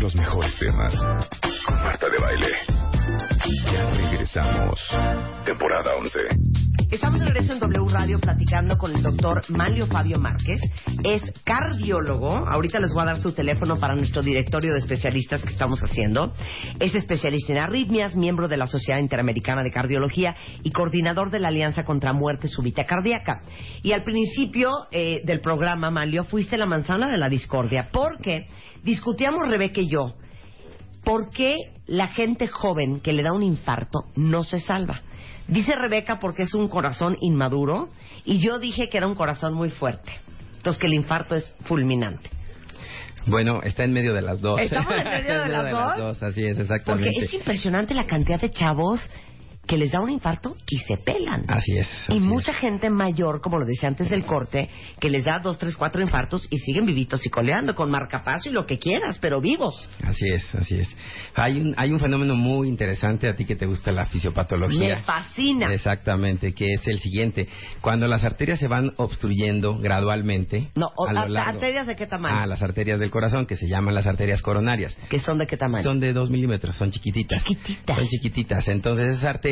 Los mejores temas con Marta de Baile. Ya regresamos. Temporada 11. Estamos de regreso en W Radio platicando con el doctor Manlio Fabio Márquez. Es cardiólogo. Ahorita les voy a dar su teléfono para nuestro directorio de especialistas que estamos haciendo. Es especialista en arritmias, miembro de la Sociedad Interamericana de Cardiología y coordinador de la Alianza contra Muerte Súbita Cardíaca. Y al principio eh, del programa, Manlio, fuiste la manzana de la discordia porque discutíamos Rebeca y yo por qué la gente joven que le da un infarto no se salva. Dice Rebeca porque es un corazón inmaduro y yo dije que era un corazón muy fuerte. Entonces que el infarto es fulminante. Bueno, está en medio de las dos. ¿Estamos en medio de las dos? Así es, exactamente. Porque es impresionante la cantidad de chavos que les da un infarto y se pelan. Así es. y mucha es. gente mayor, como lo decía antes del corte, que les da dos, tres, cuatro infartos y siguen vivitos y coleando con marcapaso y lo que quieras, pero vivos. Así es, así es. Hay un, hay un fenómeno muy interesante a ti que te gusta la fisiopatología. Me fascina. Exactamente, que es el siguiente. Cuando las arterias se van obstruyendo gradualmente. No, o- a lo ar- largo- ¿arterias de qué tamaño? Ah, las arterias del corazón, que se llaman las arterias coronarias. ¿Que son de qué tamaño? Son de dos milímetros, son chiquititas. Chiquititas. Son chiquititas. Entonces esas arterias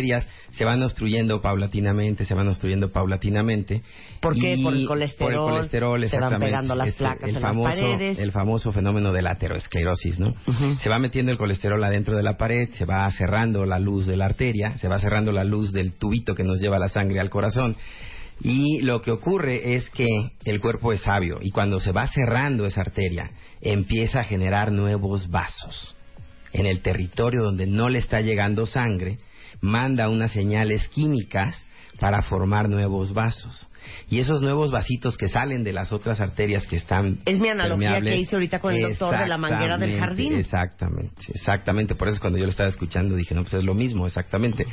se van obstruyendo paulatinamente, se van obstruyendo paulatinamente. ¿Por qué? Por el colesterol, Por el colesterol, se van pegando las placas el en las famoso, paredes. El famoso fenómeno de la aterosclerosis, ¿no? Se va metiendo el colesterol adentro de la pared, se va cerrando la luz de la arteria, se va cerrando la luz del tubito que nos lleva la sangre al corazón. Y lo que ocurre es que el cuerpo es sabio y cuando se va cerrando esa arteria, empieza a generar nuevos vasos. En el territorio donde no le está llegando sangre, manda unas señales químicas para formar nuevos vasos. Y esos nuevos vasitos que salen de las otras arterias que están Es mi analogía que hice ahorita con el doctor de la manguera del jardín. Exactamente, exactamente. Por eso es cuando yo lo estaba escuchando dije, no, pues es lo mismo, exactamente.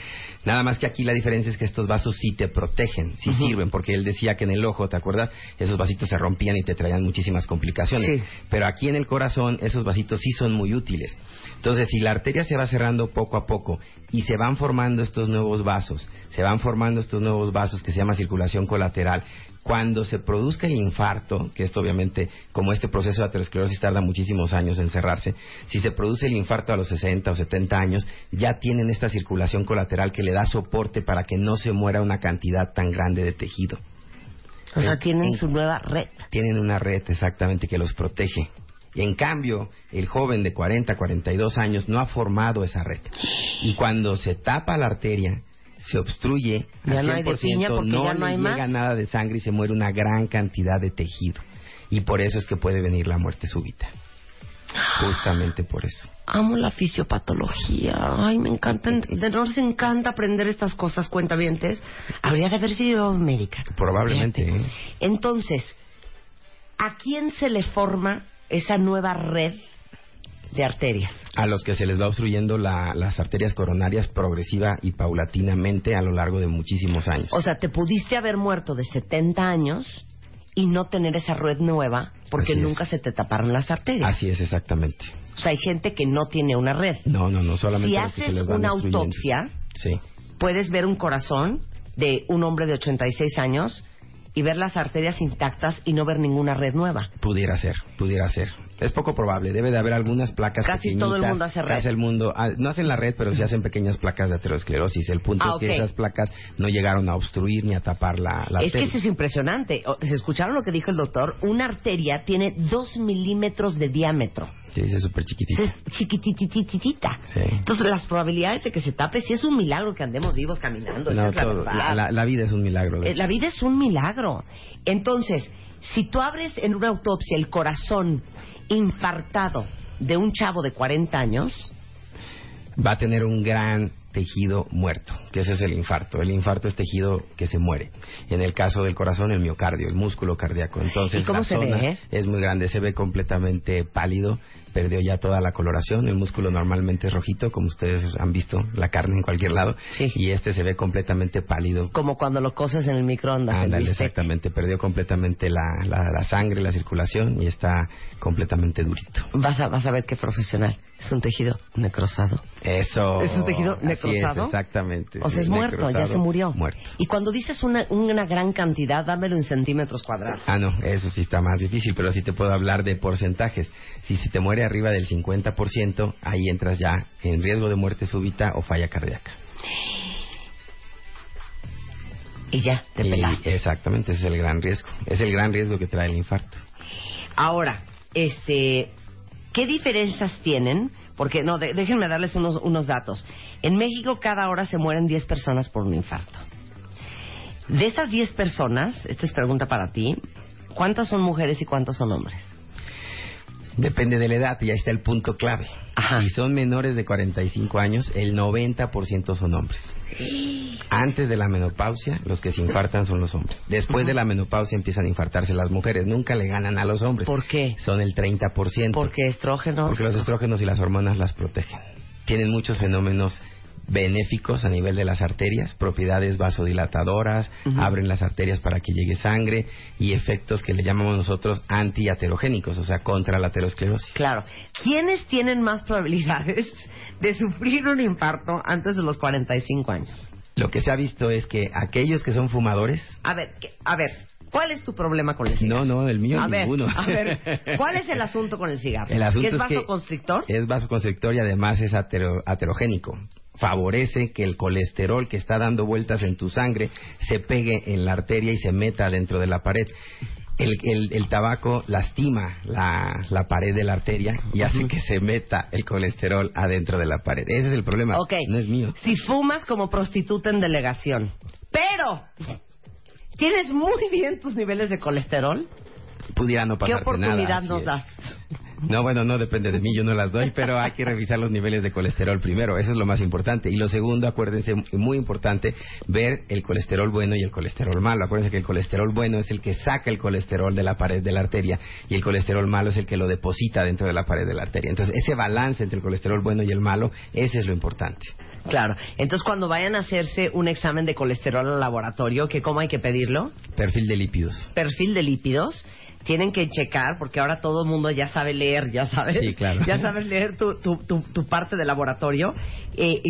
Nada más que aquí la diferencia es que estos vasos sí te protegen, sí sirven, porque él decía que en el ojo, ¿te acuerdas? Esos vasitos se rompían y te traían muchísimas complicaciones. Sí. Pero aquí en el corazón esos vasitos sí son muy útiles. Entonces, si la arteria se va cerrando poco a poco y se van formando estos nuevos vasos, se van formando estos nuevos vasos que se llama circulación colateral, cuando se produzca el infarto, que esto obviamente, como este proceso de aterosclerosis tarda muchísimos años en cerrarse, si se produce el infarto a los 60 o 70 años, ya tienen esta circulación colateral que le da soporte para que no se muera una cantidad tan grande de tejido. O sea, tienen su nueva red. tienen una red exactamente que los protege. Y en cambio, el joven de 40, 42 años no ha formado esa red. Y cuando se tapa la arteria, se obstruye Ya al no hay de 100%, piña porque no ya no le llega más. nada de sangre y se muere una gran cantidad de tejido. Y por eso es que puede venir la muerte súbita. Justamente por eso. Amo la fisiopatología. Ay, me encanta. Nos encanta aprender estas cosas, cuentavientes. Habría de haber sido médica. Probablemente. ¿eh? Entonces, ¿a quién se le forma esa nueva red de arterias? A los que se les va obstruyendo la- las arterias coronarias progresiva y paulatinamente a lo largo de muchísimos años. O sea, te pudiste haber muerto de 70 años y no tener esa red nueva porque Así es. nunca se te taparon las arterias. Así es, exactamente. O sea, hay gente que no tiene una red. No, no, no, solamente Si los que se haces les van una autopsia, Sí. puedes ver un corazón de un hombre de 86 años y ver las arterias intactas y no ver ninguna red nueva. Pudiera ser, pudiera ser. Es poco probable. Debe de haber algunas placas Casi todo el mundo hace red. Casi el mundo, ah, no hacen la red, pero sí hacen pequeñas placas de aterosclerosis. El punto Ah, es que esas placas no llegaron a obstruir ni a tapar la, la es que arteria. eso es impresionante. ¿Se escucharon lo que dijo el doctor? Una arteria tiene dos milímetros de diámetro. Es súper chiquitita. Chiquititititita. Sí. Entonces, las probabilidades de que se tape, sí es un milagro que andemos vivos caminando. esa No, es la todo- verdad. la, la- la vida es un milagro. Eh. La vida es un milagro. Entonces, si tú abres en una autopsia el corazón infartado de un chavo de 40 años, va a tener un gran tejido muerto, que ese es el infarto. El infarto es tejido que se muere. En el caso del corazón, el miocardio, el músculo cardíaco. Entonces, ¿Y cómo la se ve, eh? es muy grande, se ve completamente pálido, perdió ya toda la coloración. El músculo normalmente es rojito, como ustedes han visto la carne en cualquier lado, Sí. y este se ve completamente pálido. como cuando lo coces en el microondas. el Ándale, bistec. exactamente, perdió completamente la, la, la sangre, la circulación y está completamente durito. Vas a, vas a ver qué profesional. Es un tejido necrosado. Eso. ¿Es un tejido necrosado? es, exactamente. O sea, es muerto, ya se murió. Muerto. Y cuando dices una, una gran cantidad, dámelo en centímetros cuadrados. Ah, no, eso sí está más difícil, pero sí te puedo hablar de porcentajes. Si se te muere arriba del 50%, ahí entras ya en riesgo de muerte súbita o falla cardíaca. Y ya, te Y pelaste. exactamente, ese es el gran riesgo. Es el gran riesgo que trae el infarto. Ahora, este, ¿qué diferencias tienen? Porque, no, de- déjenme darles unos, unos datos. En México cada hora se mueren 10 personas por un infarto. De esas 10 personas, esta es pregunta para ti, ¿cuántas son mujeres y cuántos son hombres? Depende de la edad, y ahí está el punto clave. Ajá. Si son menores de 45 años, el 90% son hombres. Antes de la menopausia, los que se infartan son los hombres. Después de la menopausia empiezan a infartarse las mujeres. Nunca le ganan a los hombres. ¿Por qué? Son el 30%. Porque estrógenos. Porque los estrógenos y las hormonas las protegen. Tienen muchos fenómenos benéficos a nivel de las arterias, propiedades vasodilatadoras, abren las arterias para que llegue sangre y efectos que le llamamos nosotros antiaterogénicos, o sea, contra la aterosclerosis. Claro. ¿Quiénes tienen más probabilidades de sufrir un infarto antes de los 45 años? Lo que se ha visto es que aquellos que son fumadores, A ver, ¿qué- a ver, ¿cuál es tu problema con el cigarro? no, no, el mío a ver, ninguno. a ver, ¿cuál es el asunto con el cigarro? El asunto ¿Que es es vasoconstrictor? Es vasoconstrictor y además es atero- aterogénico. Favorece que el colesterol que está dando vueltas en tu sangre se pegue en la arteria y se meta dentro de la pared. El, el- el tabaco lastima la, la pared de la arteria y hace que se meta el colesterol adentro de la pared. Ese es el problema. Ok. No es mío. Si fumas como prostituta en delegación, pero tienes muy bien tus niveles de colesterol, Pudiera no ¿qué pasarte oportunidad nada. nos das? No, bueno, no depende de mí, yo no las doy, pero hay que revisar los niveles de colesterol primero, eso es lo más importante. Y lo segundo, acuérdense, muy importante, ver el colesterol bueno y el colesterol malo. Acuérdense que el colesterol bueno es el que saca el colesterol de la pared de la arteria y el colesterol malo es el que lo deposita dentro de la pared de la arteria. Entonces, ese balance entre el colesterol bueno y el malo, ese es lo importante. Claro. Entonces, cuando vayan a hacerse un examen de colesterol al laboratorio, ¿qué, ¿cómo hay que pedirlo? Perfil de lípidos. Perfil de lípidos. Tienen que checar, porque ahora todo el mundo ya sabe leer, ya sabes. Sí, claro. Ya sabes leer tu, tu, tu, tu parte del laboratorio. Eh,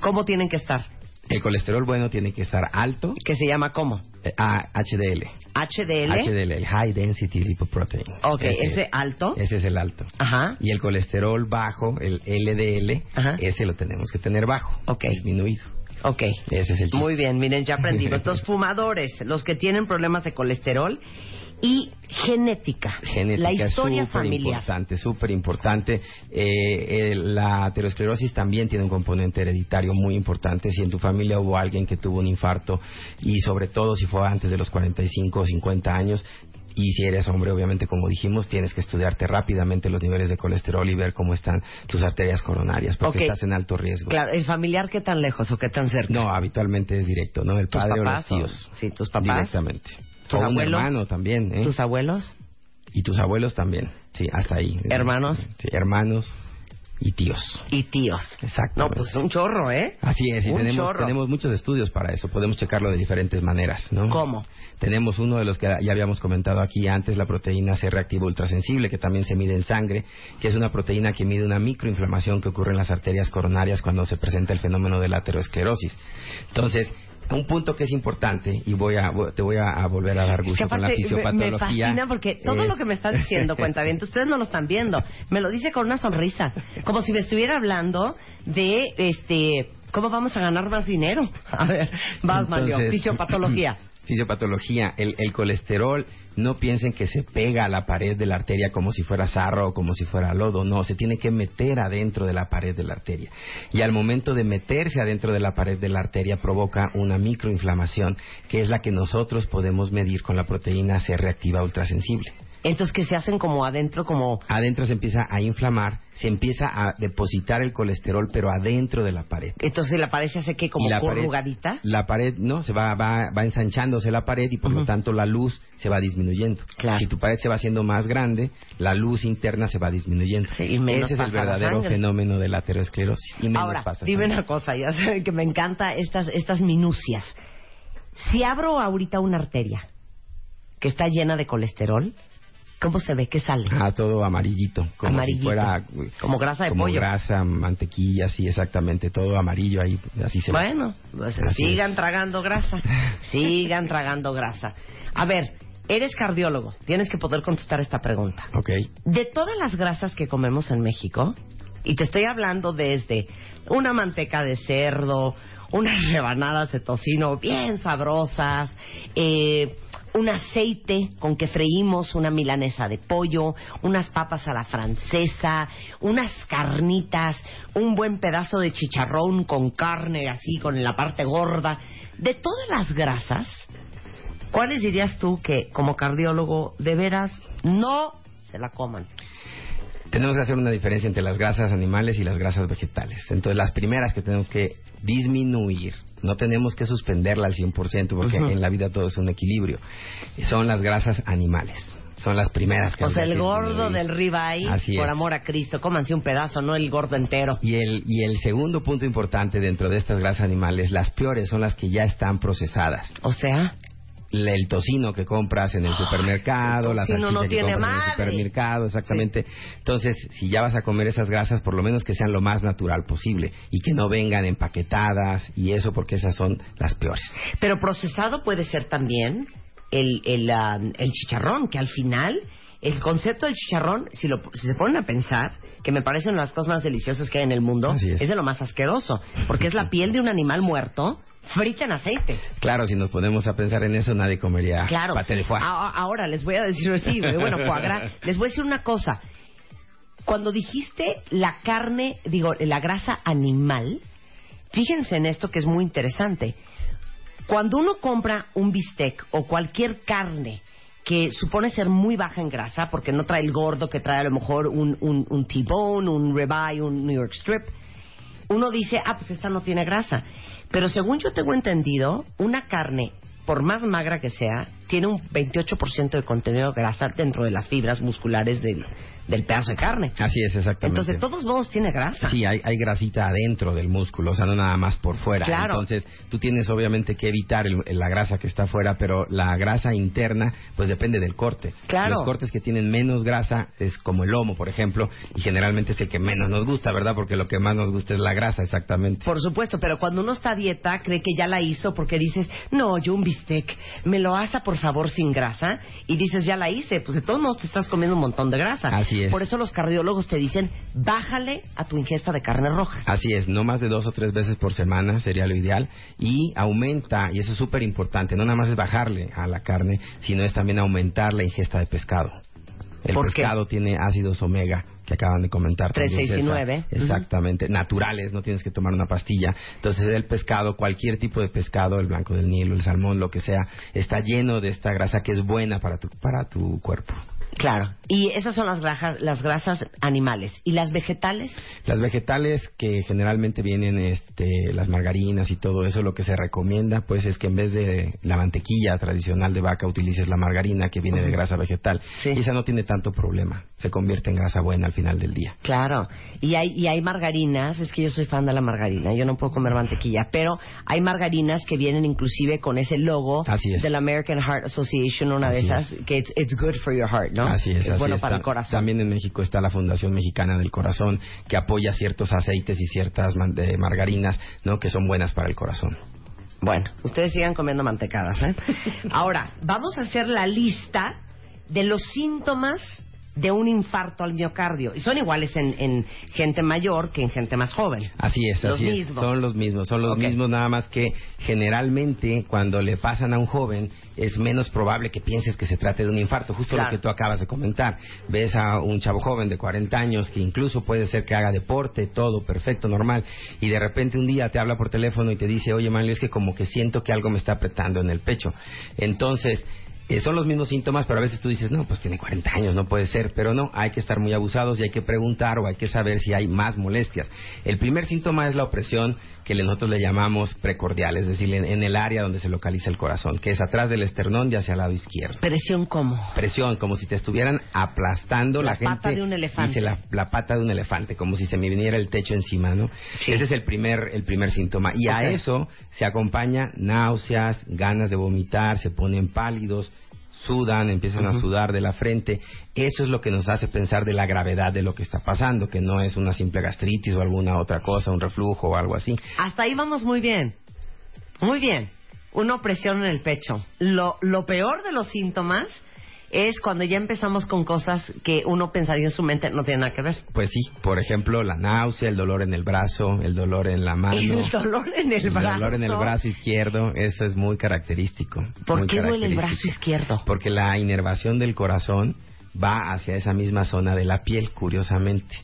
¿Cómo tienen que estar? El colesterol bueno tiene que estar alto, ¿Qué se llama cómo? eh, ah, HDL. HDL. HDL, el High Density Lipoprotein. Ok, Ese ese es. alto. Ese es el alto. Ajá. Y el colesterol bajo, el LDL, Ajá. ese lo tenemos que tener bajo, Ok. disminuido. Ok. Ese es el chiste. Muy bien, miren, ya aprendimos. Entonces, fumadores, los que tienen problemas de colesterol y genética. Genética la historia es súper familiar. importante, súper importante. Eh, eh, la aterosclerosis también tiene un componente hereditario muy importante. Si en tu familia hubo alguien que tuvo un infarto y sobre todo si fue antes de los 45 o 50 años, y si eres hombre, obviamente, como dijimos, tienes que estudiarte rápidamente los niveles de colesterol y ver cómo están tus arterias coronarias, porque estás en alto riesgo. Claro, el familiar, ¿qué tan lejos o qué tan cerca? No, habitualmente es directo, ¿no? El ¿Tus padre papás o o- los tíos. sí, tus papás? Directamente. ¿Tus o un abuelos? hermano también, ¿eh? ¿Tus abuelos? Y tus abuelos también. Sí, hasta ahí. ¿Hermanos? Sí, hermanos y tíos. Y tíos. Exactamente. No, pues un chorro, ¿eh? Así es, y Un tenemos, chorro. tenemos muchos estudios para eso. Podemos checarlo de diferentes maneras, ¿no? ¿Cómo? Tenemos uno de los que ya habíamos comentado aquí antes, la proteína C reactiva ultrasensible, que también se mide en sangre, que es una proteína que mide una microinflamación que ocurre en las arterias coronarias cuando se presenta el fenómeno de la aterosclerosis. Entonces, un punto que es importante, y voy a, te voy a, a volver a dar Es que gusto con la fisiopatología. me fascina porque todo es- lo que me están diciendo, cuenta bien, ustedes no lo están viendo. Me lo dice con una sonrisa, como si me estuviera hablando de este cómo vamos a ganar más dinero. A ver, vas Mario, fisiopatología. fisiopatología. El, el, colesterol, no piensen que se pega a la pared de la arteria como si fuera sarro o como si fuera lodo. No, se tiene que meter adentro de la pared de la arteria. Y al momento de meterse adentro de la pared de la arteria provoca una microinflamación, que es la que nosotros podemos medir con la proteína C reactiva ultrasensible. Entonces, que se hacen como adentro, como... Adentro se empieza a inflamar, se empieza a depositar el colesterol, pero adentro de la pared. Entonces, ¿la pared se hace que como la corrugadita? Pared, la pared, no, se va, va, va ensanchándose la pared y por lo tanto la luz se va disminuyendo. Claro. Si tu pared se va haciendo más grande, la luz interna se va disminuyendo. Sí, y menos Ese es el verdadero fenómeno de la aterosclerosis. Y menos Ahora, pasa dime una cosa, ya saben que me encantan estas, estas minucias. Si abro ahorita una arteria que está llena de colesterol, ¿Cómo se ve que sale? Ah, todo amarillito. Como amarillito. Si fuera, como grasa de como pollo. grasa, mantequilla, sí, exactamente. Todo amarillo ahí, así se bueno, ve. Bueno, pues sigan es. tragando grasa. sigan tragando grasa. A ver, eres cardiólogo. Tienes que poder contestar esta pregunta. Ok. De todas las grasas que comemos en México, y te estoy hablando desde una manteca de cerdo, unas rebanadas de tocino bien sabrosas, eh, un aceite con que freímos una milanesa de pollo, unas papas a la francesa, unas carnitas, un buen pedazo de chicharrón con carne así, con la parte gorda. De todas las grasas, ¿cuáles dirías tú que como cardiólogo de veras no se la coman? Tenemos que hacer una diferencia entre las grasas animales y las grasas vegetales. Entonces, las primeras que tenemos que disminuir no tenemos que suspenderla al 100% porque uh -huh. en la vida todo es un equilibrio. Son las grasas animales. Son las primeras que O sea, el gordo del ribeye, Así por es. amor a Cristo, cómanse un pedazo, no el gordo entero. Y el, y el segundo punto importante dentro de estas grasas animales, las peores son las que ya están procesadas. O sea, el tocino que compras en el supermercado, el la salchicha no que tiene compras en el supermercado, exactamente. Entonces, si ya vas a comer esas grasas, por lo menos que sean lo más natural posible y que no vengan empaquetadas y eso porque esas son las peores. Pero procesado puede ser también el, el, um, el chicharrón, que al final el concepto del chicharrón, si, lo, si se ponen a pensar, que me parecen las cosas más deliciosas que hay en el mundo, es. de lo más asqueroso, porque es la piel de un animal muerto frita en aceite. Claro, si nos ponemos a pensar en eso, nadie comería Claro. paté de foie. A- Ahora les voy a decir, sí, bueno, foie gras. Les voy a decir una cosa. Cuando dijiste la carne, digo, la grasa animal, fíjense en esto que es muy interesante. Cuando uno compra un bistec o cualquier carne que supone ser muy baja en grasa, porque no trae el gordo que trae a lo mejor un, un, T-bone, un ribeye, un New York strip, uno dice, ah, pues esta no tiene grasa. Pero según yo tengo entendido, una carne, por más magra que sea, tiene un 28% de contenido de grasa dentro de las fibras musculares del, del pedazo de carne. Así es, exactamente. Entonces, de todos modos tiene grasa. Sí, hay, hay grasita adentro del músculo, o sea, no nada más por fuera. Claro. Entonces, tú tienes obviamente que evitar el- la grasa que está afuera, pero la grasa interna, pues depende del corte. Claro. Los cortes que tienen menos grasa es como el lomo, por ejemplo, y generalmente es el que menos nos gusta, ¿verdad? Porque lo que más nos gusta es la grasa, exactamente. Por supuesto, pero cuando uno está a dieta, cree que ya la hizo porque dices, no, yo un bistec, me lo asa por favor sin grasa. Y dices, ya la hice. Pues de todos modos te estás comiendo un montón de grasa. Así es. Por eso los cardiólogos te dicen, bájale a tu ingesta de carne roja. Así es, no más de dos o tres veces por semana sería lo ideal y aumenta, y eso es súper importante, no nada más es bajarle a la carne, sino es también aumentar la ingesta de pescado. El ¿Por qué? pescado tiene ácidos omega que acaban de comentar. Tres, también, seis y César. nueve. Exactamente, naturales, no tienes que tomar una pastilla. Entonces el pescado, cualquier tipo de pescado, el blanco del Nilo, el salmón, lo que sea, está lleno de esta grasa que es buena para tu, para tu cuerpo. Claro. Y esas son las grasas, las grasas animales. ¿Y las vegetales? Las vegetales que generalmente vienen, este, las margarinas y todo eso, lo que se recomienda, pues, es que en vez de la mantequilla tradicional de vaca utilices la margarina que viene de grasa vegetal. Sí. Y esa no tiene tanto problema. Se convierte en grasa buena al final del día. Claro. Y hay, y hay margarinas, es que yo soy fan de la margarina, yo no puedo comer mantequilla, pero hay margarinas que vienen inclusive con ese logo Así es. de la American Heart Association, una de esas, es. que it's, it's good for your heart, ¿no? Así es, así bueno es. para el corazón. También en México está la Fundación Mexicana del Corazón, que apoya ciertos aceites y ciertas de margarinas, ¿no? Que son buenas para el corazón. Bueno, ustedes sigan comiendo mantecadas, ¿eh? Ahora, vamos a hacer la lista de los síntomas de un infarto al miocardio. Y son iguales en, en gente mayor que en gente más joven. Así es, Los así es. Son los mismos, son los mismos, nada más que generalmente cuando le pasan a un joven es menos probable que pienses que se trate de un infarto, justo Claro. lo que tú acabas de comentar. Ves a un chavo joven de 40 años que incluso puede ser que haga deporte, todo perfecto, normal, y de repente un día te habla por teléfono y te dice, oye Manlio, es que como que siento que algo me está apretando en el pecho. Entonces, eh, son los mismos síntomas, pero a veces tú dices, no, pues tiene 40 años, no puede ser. Pero no, hay que estar muy abusados y hay que preguntar o hay que saber si hay más molestias. El primer síntoma es la opresión que nosotros le llamamos precordial, es decir, en, en el área donde se localiza el corazón, que es atrás del esternón y hacia el lado izquierdo. Presión cómo? Presión, como si te estuvieran aplastando La la, gente. pata de un elefante. Dice la, la pata de un elefante, como si se me viniera el techo encima, ¿no? Sí. Ese es el primer, el primer síntoma. Y a eso se acompaña náuseas, ganas de vomitar, se ponen pálidos, sudan, empiezan a sudar de la frente. Eso es lo que nos hace pensar de la gravedad de lo que está pasando, que no es una simple gastritis o alguna otra cosa, un reflujo o algo así. Hasta ahí vamos muy bien. Muy bien. Una opresión en el pecho. Lo, lo peor de los síntomas es cuando ya empezamos con cosas que uno pensaría en su mente no tienen nada que ver. Pues sí, por ejemplo, la náusea, el dolor en el brazo, el dolor en la mano. El dolor en el brazo. dolor en el brazo izquierdo, eso es muy característico. ¿Por muy qué duele el brazo izquierdo? Porque la inervación del corazón va hacia esa misma zona de la piel, curiosamente.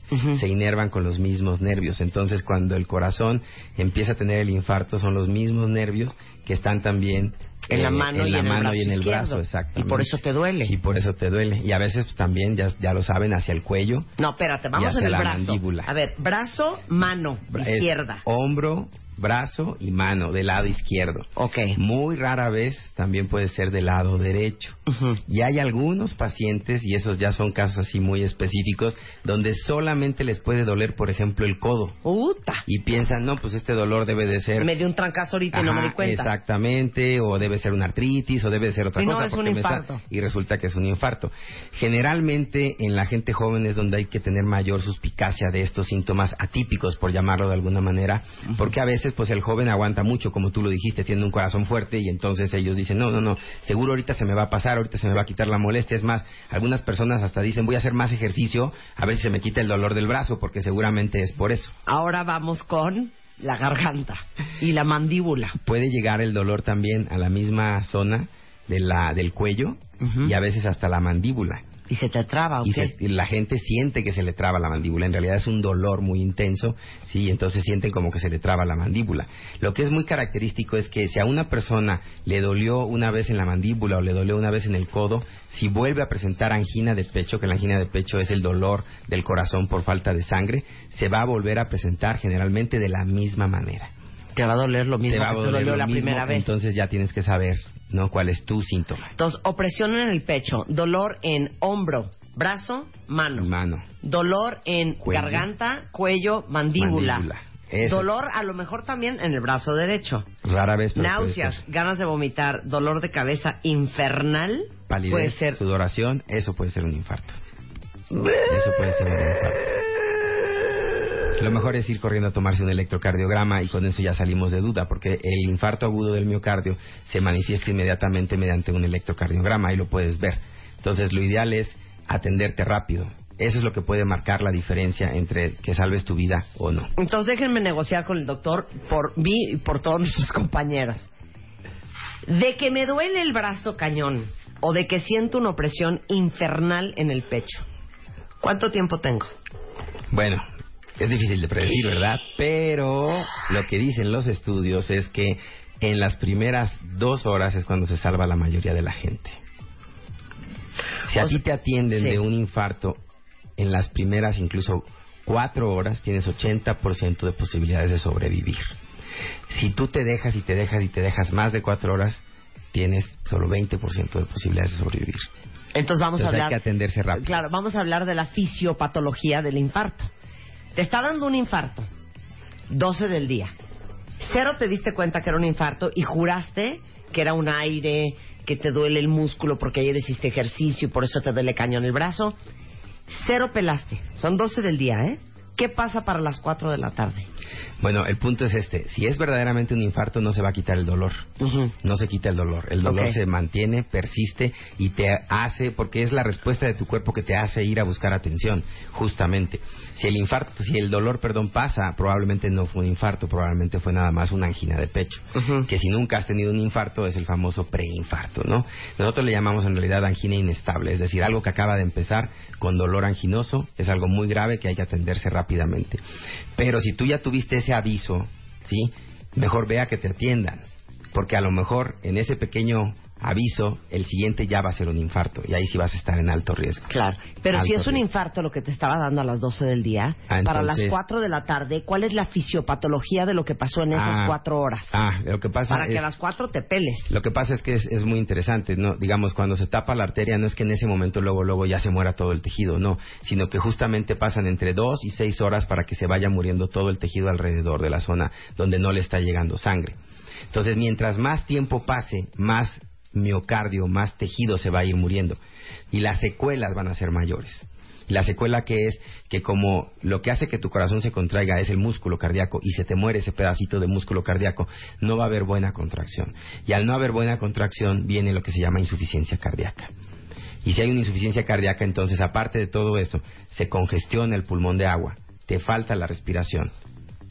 Se inervan con los mismos nervios. Entonces, cuando el corazón empieza a tener el infarto, son los mismos nervios que están también En la mano y la en el mano brazo y en el izquierdo. brazo, exactamente. Y por eso te duele. Y por eso te duele. Y a veces pues, también, ya, ya lo saben, hacia el cuello. No, espérate, vamos en el la brazo. mandíbula. A ver, brazo, mano, Bra- es izquierda. hombro, brazo y mano del lado izquierdo. Ok. Muy rara vez también puede ser del lado derecho. Ujú. Y hay algunos pacientes, y esos ya son casos así muy específicos, donde solamente les puede doler, por ejemplo, el codo. Puta. Y piensan, no, pues este dolor debe de ser... Me dio un trancazo ahorita y no me di cuenta. Exactamente, o debe ser una artritis, o debe ser otra Y no, cosa. es un está- infarto. y resulta que es un infarto. Generalmente en la gente joven es donde hay que tener mayor suspicacia de estos síntomas atípicos, por llamarlo de alguna manera, porque a veces pues el joven aguanta mucho, como tú lo dijiste, tiene un corazón fuerte y entonces ellos dicen, no, no, no, seguro ahorita se me va a pasar, ahorita se me va a quitar la molestia. Es más, algunas personas hasta dicen, voy a hacer más ejercicio, a ver si se me quita el dolor del brazo, porque seguramente es por eso. Ahora vamos con la garganta y la mandíbula. puede llegar el dolor también a la misma zona de la, del cuello y a veces hasta la mandíbula. Y se te traba, ¿ok? Y, se- y la gente siente que se le traba la mandíbula. En realidad es un dolor muy intenso, sí, entonces sienten como que se le traba la mandíbula. Lo que es muy característico es que si a una persona le dolió una vez en la mandíbula o le dolió una vez en el codo, si vuelve a presentar angina de pecho, que la angina de pecho es el dolor del corazón por falta de sangre, se va a volver a presentar generalmente de la misma manera. Te va a doler lo mismo te va a que te dolió lo la mismo, primera vez. entonces ya tienes que saber, ¿no? ¿Cuál es tu síntoma? Entonces, opresión en el pecho, dolor en hombro, brazo, mano. Mano. Dolor en Cuello. garganta, cuello, mandíbula. Mandíbula. Eso. Dolor a lo mejor también en el brazo derecho. Rara vez. pero Náuseas, ganas de vomitar, dolor de cabeza infernal. Palidez, puede ser. sudoración, eso puede ser un infarto. Eso puede ser un infarto. Lo mejor es ir corriendo a tomarse un electrocardiograma y con eso ya salimos de duda, porque el infarto agudo del miocardio se manifiesta inmediatamente mediante un electrocardiograma y lo puedes ver. Entonces, lo ideal es atenderte rápido. Eso es lo que puede marcar la diferencia entre que salves tu vida o no. Entonces déjenme negociar con el doctor por mí y por todos nuestros compañeros. De que me duele el brazo cañón o de que siento una opresión infernal en el pecho. ¿Cuánto tiempo tengo? Bueno, es difícil de predecir, ¿verdad? Pero lo que dicen los estudios es que en las primeras dos horas es cuando se salva la mayoría de la gente. Si a ti te atienden sí. de un infarto en las primeras incluso cuatro horas, tienes 80% de posibilidades de sobrevivir. Si tú te dejas y te dejas y te dejas más de cuatro horas, tienes solo 20% de posibilidades de sobrevivir. Entonces vamos Entonces a hay hablar. que atenderse rápido. Claro, vamos a hablar de la fisiopatología del infarto. Te está dando un infarto, 12 del día. Cero te diste cuenta que era un infarto y juraste que era un aire, que te duele el músculo porque ayer hiciste ejercicio y por eso te duele cañón el brazo. Cero pelaste. Son 12 del día, ¿eh? ¿Qué pasa para las 4 de la tarde? Bueno, el punto es este. Si es verdaderamente un infarto, no se va a quitar el dolor. No se quita el dolor. El dolor se mantiene, persiste y te hace, porque es la respuesta de tu cuerpo que te hace ir a buscar atención, justamente. Si el infarto, si el dolor, perdón, pasa, probablemente no fue un infarto, probablemente fue nada más una angina de pecho. Que si nunca has tenido un infarto es el famoso preinfarto, ¿no? Nosotros le llamamos en realidad angina inestable, es decir, algo que acaba de empezar con dolor anginoso, es algo muy grave que hay que atenderse rápidamente. Pero si tú ya tuviste ese aviso, ¿sí? Mejor vea que te atiendan, porque a lo mejor en ese pequeño aviso el siguiente ya va a ser un infarto y ahí sí vas a estar en alto riesgo. Claro, pero si es un riesgo. infarto lo que te estaba dando a las 12 del día, Ah, para las entonces- 4 de la tarde, ¿cuál es la fisiopatología de lo que pasó en esas Ah, 4 horas? Ah, lo que pasa para que es- a las 4 te peles. Lo que pasa es que es, es muy interesante, ¿no? Digamos, cuando se tapa la arteria, no es que en ese momento luego, luego ya se muera todo el tejido, no, sino que justamente pasan entre dos y seis horas para que se vaya muriendo todo el tejido alrededor de la zona donde no le está llegando sangre. Entonces, mientras más tiempo pase, más miocardio, más tejido se va a ir muriendo. Y las secuelas van a ser mayores. La secuela que es que como lo que hace que tu corazón se contraiga es el músculo cardíaco y se te muere ese pedacito de músculo cardíaco, no va a haber buena contracción. Y al no haber buena contracción viene lo que se llama insuficiencia cardíaca. Y si hay una insuficiencia cardíaca, entonces aparte de todo eso, se congestiona el pulmón de agua, te falta la respiración.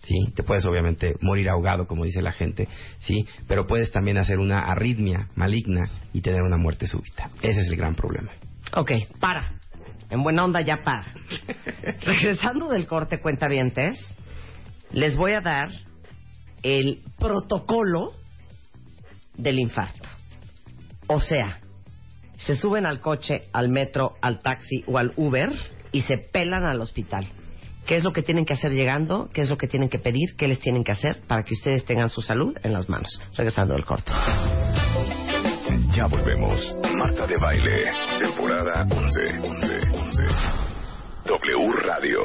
¿Sí? Te puedes obviamente morir ahogado, como dice la gente, ¿sí? Pero puedes también hacer una arritmia maligna y tener una muerte súbita. Ese es el gran problema. Ok, para. En buena onda ya para. Regresando del corte cuentavientes, les voy a dar el protocolo del infarto. O sea, se suben al coche, al metro, al taxi o al Uber y se pelan al hospital. ¿Qué es lo que tienen que hacer llegando? ¿Qué es lo que tienen que pedir? ¿Qué les tienen que hacer para que ustedes tengan su salud en las manos? Regresando del corte. Ya volvemos. Marta de Baile, temporada 11. 11, 11. W Radio.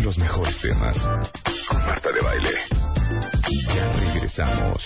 Los mejores temas con Marta de Baile. Regresamos.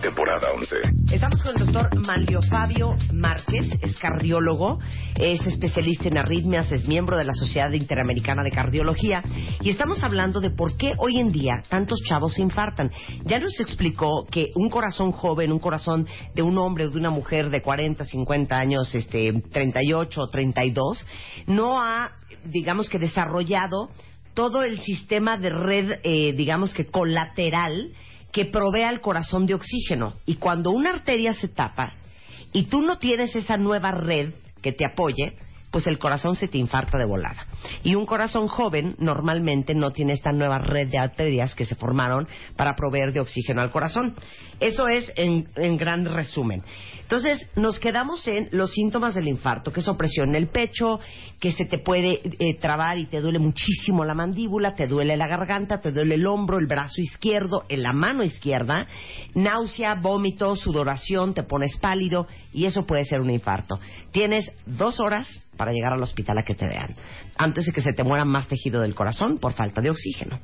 Temporada 11. Estamos con el doctor Manlio Fabio Márquez, es cardiólogo, es especialista en arritmias, es miembro de la Sociedad Interamericana de Cardiología y estamos hablando de por qué hoy en día tantos chavos se infartan. Ya nos explicó que un corazón joven, un corazón de un hombre o de una mujer de 40, 50 años, este, 38 o 32, no ha, digamos que desarrollado todo el sistema de red, eh, digamos que colateral, que provee al corazón de oxígeno. Y cuando una arteria se tapa y tú no tienes esa nueva red que te apoye, pues el corazón se te infarta de volada. Y un corazón joven normalmente no tiene esta nueva red de arterias que se formaron para proveer de oxígeno al corazón. Eso es en, en gran resumen. Entonces, nos quedamos en los síntomas del infarto, que es opresión en el pecho, que se te puede eh, trabar y te duele muchísimo la mandíbula, te duele la garganta, te duele el hombro, el brazo izquierdo, en la mano izquierda, náusea, vómito, sudoración, te pones pálido y eso puede ser un infarto. Tienes dos horas para llegar al hospital a que te vean, antes de que se te muera más tejido del corazón por falta de oxígeno.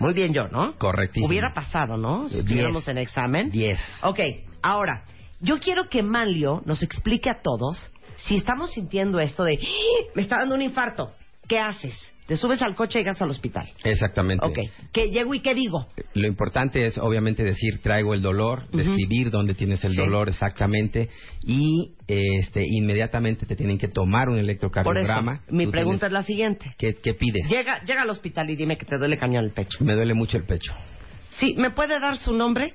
Muy bien yo, ¿no? Correctísimo. Hubiera pasado, ¿no? Si Diez. estuviéramos en examen. Diez. Ok, ahora, yo quiero que Manlio nos explique a todos si estamos sintiendo esto de, "¡Ah! me está dando un infarto, ¿qué haces? Te subes al coche y llegas al hospital. Exactamente. Ok, ¿qué llego y qué digo? Lo importante es, obviamente, decir traigo el dolor, describir dónde tienes el Sí. dolor exactamente y este, inmediatamente te tienen que tomar un Por eso, electrocardiograma. mi Tú pregunta es la siguiente. ¿Qué, qué pides? Llega, llega al hospital y dime que te duele cañón el pecho. Me duele mucho el pecho. Sí, ¿me puede dar su nombre?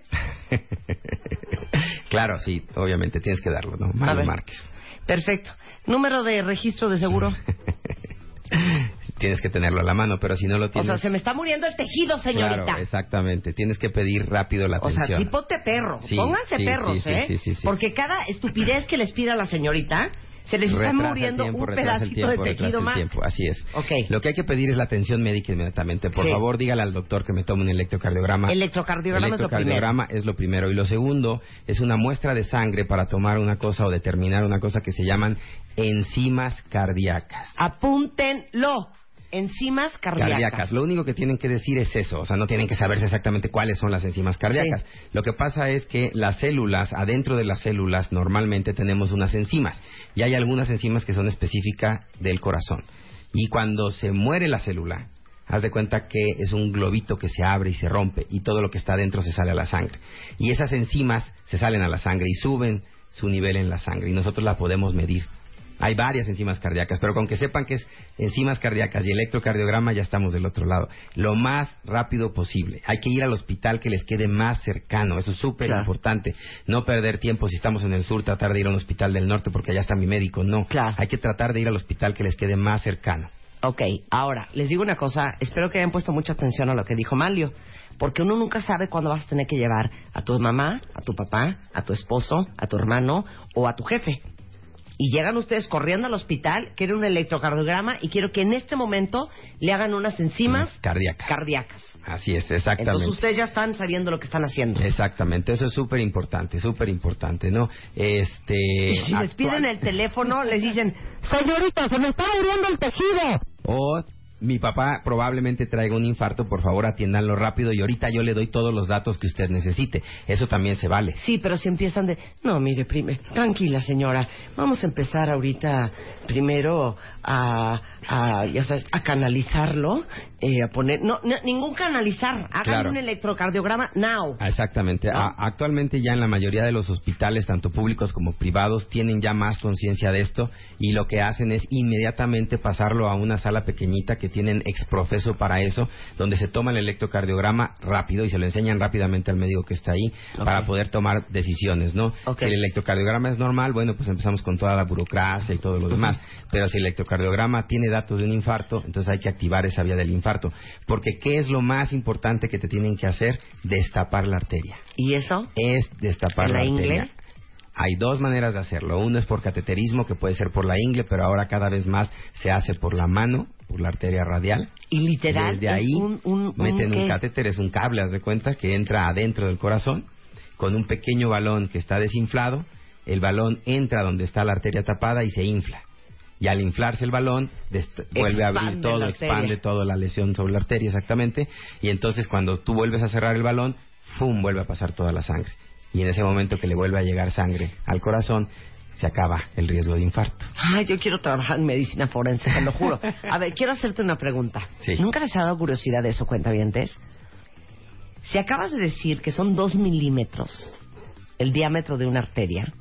claro, sí, obviamente tienes que darlo, ¿no? Mario. Márquez. Perfecto. ¿Número de registro de seguro? tienes que tenerlo a la mano, pero si no lo O tienes... sea, se me está muriendo el tejido, señorita. Claro, exactamente. Tienes que pedir rápido la O sea, atención. sí ponte perro. Sí, Pónganse sí, perros, sí, sí, ¿eh? sí, sí, sí. Porque cada estupidez que les pida la señorita, se les está muriendo tiempo, un pedacito tiempo, de tejido más. Así es. Ok. Lo que hay que pedir es la atención médica inmediatamente. Por Sí. favor, dígale al doctor que me tome un electrocardiograma. Electrocardiograma es lo Electrocardiograma es lo primero. Y lo segundo es una muestra de sangre para tomar una cosa o determinar una cosa que se llaman enzimas cardíacas. Apúntenlo. Enzimas cardíacas. Cardíacas. Lo único que tienen que decir es eso, o sea, no tienen que saberse exactamente cuáles son las enzimas cardíacas. Lo que pasa es que las células, adentro de las células, normalmente tenemos unas enzimas y hay algunas enzimas que son específicas del corazón. Y cuando se muere la célula, Haz de cuenta que es un globito que se abre y se rompe y todo lo que está dentro se sale a la sangre. Y esas enzimas se salen a la sangre y suben su nivel en la sangre y nosotros la podemos medir. Hay varias enzimas cardíacas, pero con que sepan que es enzimas cardíacas y electrocardiograma ya estamos del otro lado. Lo más rápido posible. Hay que ir al hospital que les quede más cercano. Eso es súper Claro. importante. No perder tiempo si estamos en el sur, tratar de ir a un hospital del norte porque allá está mi médico. No. Claro. Hay que tratar de ir al hospital que les quede más cercano. Ok, ahora, les digo una cosa, espero que hayan puesto mucha atención a lo que dijo Malio, porque uno nunca sabe cuándo vas a tener que llevar a tu mamá, a tu papá, a tu esposo, a tu hermano o a tu jefe. Y llegan ustedes corriendo al hospital, quieren un electrocardiograma y quiero que en este momento le hagan unas enzimas Cardíacas. cardíacas. Así es, exactamente. Entonces ustedes ya están sabiendo lo que están haciendo. Exactamente, eso es súper importante, súper importante, ¿no? Este. Y si les piden el teléfono, les dicen, señorita, se me está abriendo el tejido. O mi papá probablemente traiga un infarto, por favor atiéndanlo rápido y ahorita yo le doy todos los datos que usted necesite. Eso también se vale. Sí, pero si empiezan de, no, mire, prime, tranquila señora, vamos a empezar ahorita primero a, a ya sabes, a canalizarlo, eh, a poner, no, no, ningún canalizar, hagan Claro. un electrocardiograma now. Ah, Exactamente. ¿No? A- actualmente ya en la mayoría de los hospitales, tanto públicos como privados, tienen ya más conciencia de esto y lo que hacen es inmediatamente pasarlo a una sala pequeñita que tienen exprofeso para eso, donde se toma el electrocardiograma rápido y se lo enseñan rápidamente al médico que está ahí para poder tomar decisiones, ¿no? Si el electrocardiograma es normal, bueno, pues empezamos con toda la burocracia y todo lo demás. Pero si el electrocardiograma tiene datos de un infarto, entonces hay que activar esa vía del infarto. Porque ¿qué es lo más importante que te tienen que hacer? Destapar la arteria ¿Y eso? es destapar ¿En la, la arteria. Hay dos maneras de hacerlo. Uno es por cateterismo, que puede ser por la ingle, pero ahora cada vez más se hace por la mano, por la arteria radial. Y literal, Desde es ahí un, meten un catéter, es un cable, haz de cuenta, que entra adentro del corazón con un pequeño balón que está desinflado. El balón entra donde está la arteria tapada y se infla. Y al inflarse el balón, vuelve a abrir todo, expande toda la lesión sobre la arteria, exactamente. Y entonces cuando tú vuelves a cerrar el balón, ¡fum! vuelve a pasar toda la sangre. Y en ese momento que le vuelve a llegar sangre al corazón, se acaba el riesgo de infarto. Ay, yo quiero trabajar en medicina forense, te lo juro. A ver, quiero hacerte una pregunta. Sí. ¿Nunca les ha dado curiosidad de eso, cuentavientes? Si acabas de decir que son dos milímetros el diámetro de una arteria,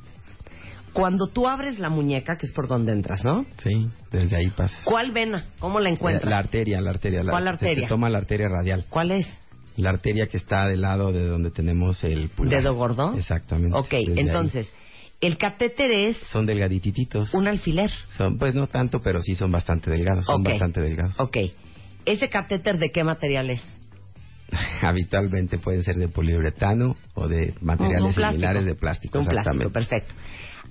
cuando tú abres la muñeca, que es por donde entras, ¿no? Sí, desde ahí pasa. ¿Cuál vena? ¿Cómo la encuentras? La arteria, la arteria. la- ¿Cuál arteria? Se, toma la arteria radial. ¿Cuál es? La arteria que está del lado de donde tenemos el pulgar. ¿Dedo gordo? Exactamente. Ok, ahí. El catéter es Son delgadititos. un alfiler. Son, pues no tanto, pero sí son bastante delgados. Son bastante delgados. Ok. ¿Ese catéter de qué material es? Habitualmente pueden ser de poliuretano o de materiales similares de plástico. Un plástico, perfecto.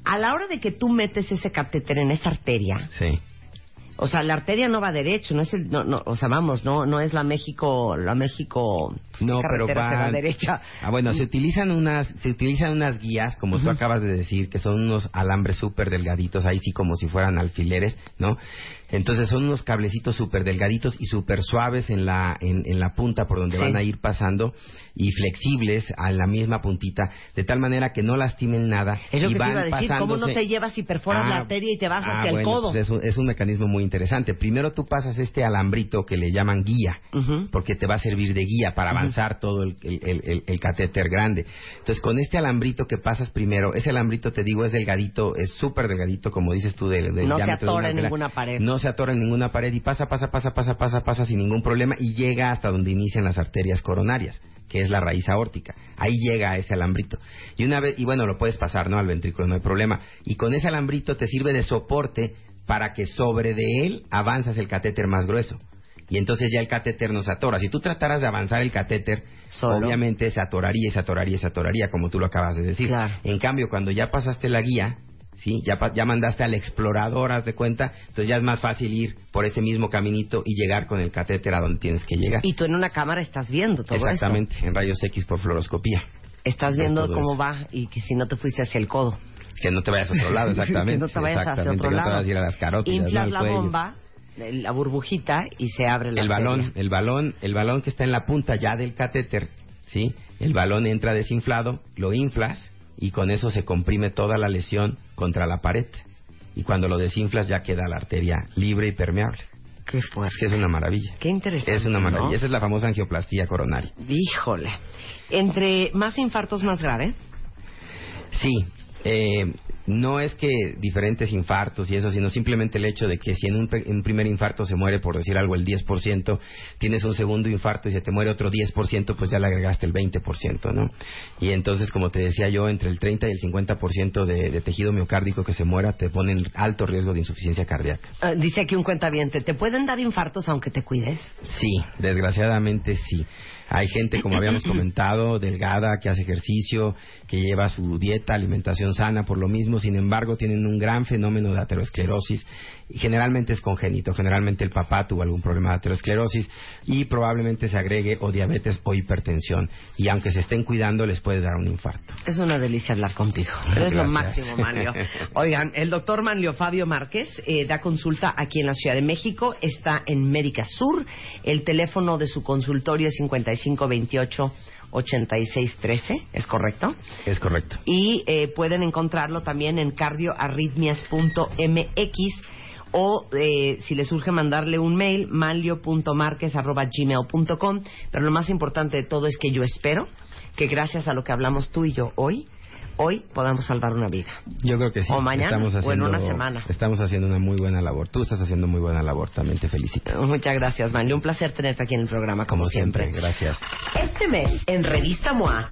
A la hora de que tú metes ese catéter en esa arteria, Sí. O sea, la arteria no va derecho, no es el, no, no, o sea, vamos, no, no es la México, la México No, pero se va van- derecha. Ah, bueno, se utilizan unas, se utilizan unas guías, como tú acabas de decir, que son unos alambres súper delgaditos, ahí sí como si fueran alfileres, ¿no? Entonces son unos cablecitos súper delgaditos y súper suaves en la, en, en la punta por donde Sí. van a ir pasando y flexibles a la misma puntita, de tal manera que no lastimen nada Es lo y que te van iba a decir, ¿cómo no pasándose- te llevas y perforas Ah, la arteria y te vas ah, hacia el codo? pues es, un, es un mecanismo muy interesante. Primero tú pasas este alambrito que le llaman guía, porque te va a servir de guía para avanzar todo el, el- el- el- el catéter grande. Entonces, con este alambrito que pasas primero, ese alambrito, te digo, es delgadito, es súper delgadito, como dices tú, del, del No se diámetro de atora una en ninguna pared. No se atora en ninguna pared y pasa, pasa, pasa, pasa, pasa, pasa sin ningún problema y llega hasta donde inician las arterias coronarias que es la raíz aórtica. Ahí llega ese alambrito. Y una vez, y bueno, lo puedes pasar, ¿no? Al ventrículo, no hay problema. Y con ese alambrito te sirve de soporte para que sobre de él avanzas el catéter más grueso. Y entonces ya el catéter no se atora. Si tú trataras de avanzar el catéter, Solo. obviamente se atoraría se atoraría se atoraría, como tú lo acabas de decir. Claro. En cambio, cuando ya pasaste la guía, ¿sí? Ya, ya mandaste al explorador, haz de cuenta, entonces ya es más fácil ir por ese mismo caminito y llegar con el catéter a donde tienes que llegar. Y tú en una cámara estás viendo todo Exactamente, en rayos X por fluoroscopía. eso. Estás Es viendo todo cómo eso. va y que si no te fuiste hacia el codo. Que no te vayas a otro lado, exactamente. que no te vayas hacia otro que no lado. te vayas a ir a las carótidas, ¿no? Inflas al la cuello. bomba, la burbujita y se abre la El balón, el balón, el balón que está en la punta ya del catéter, ¿sí? El balón entra desinflado, lo inflas y con eso se comprime toda la lesión contra la pared. Y cuando lo desinflas ya queda la arteria libre y permeable. Qué fuerte. Sí, es una maravilla. Qué interesante. Es una maravilla. ¿no? Esa es la famosa angioplastía coronaria. Híjole. Entre más infartos, más grave. Sí, eh, no es que diferentes infartos y eso, sino simplemente el hecho de que si en un, en un primer infarto se muere, por decir algo, el 10%, tienes un segundo infarto y se te muere otro 10%, pues ya le agregaste el 20%, ¿no? Y entonces, como te decía yo, entre el 30 y el 50% de, de tejido miocárdico que se muera te pone en alto riesgo de insuficiencia cardíaca. Ah, dice aquí un cuentaviente, ¿te pueden dar infartos aunque te cuides? Sí, desgraciadamente sí. Hay gente, como habíamos comentado, delgada, que hace ejercicio, que lleva su dieta, alimentación sana por lo mismo, sin embargo, tienen un gran fenómeno de aterosclerosis. Y generalmente es congénito, generalmente el papá tuvo algún problema de aterosclerosis y probablemente se agregue o diabetes o hipertensión. Y aunque se estén cuidando, les puede dar un infarto. Es una delicia hablar contigo. Eres lo máximo, Manlio. Oigan, el doctor Manlio Fabio Márquez eh, da consulta aquí en la Ciudad de México. Está en Médica Sur. El teléfono de su consultorio es 5528 8613. ¿Es correcto? Es correcto. Y eh, pueden encontrarlo también en cardioarritmias.mx o eh, si les surge mandarle un mail, manlio.marques.gmail.com. Pero lo más importante de todo es que yo espero que gracias a lo que hablamos tú y yo hoy, hoy podamos salvar una vida. Yo creo que sí. O mañana, estamos o en haciendo, una semana. Estamos haciendo una muy buena labor. Tú estás haciendo muy buena labor. También te felicito. Muchas gracias, Manlio. Un placer tenerte aquí en el programa, como, Como siempre. Gracias. Este mes, en Revista MOA,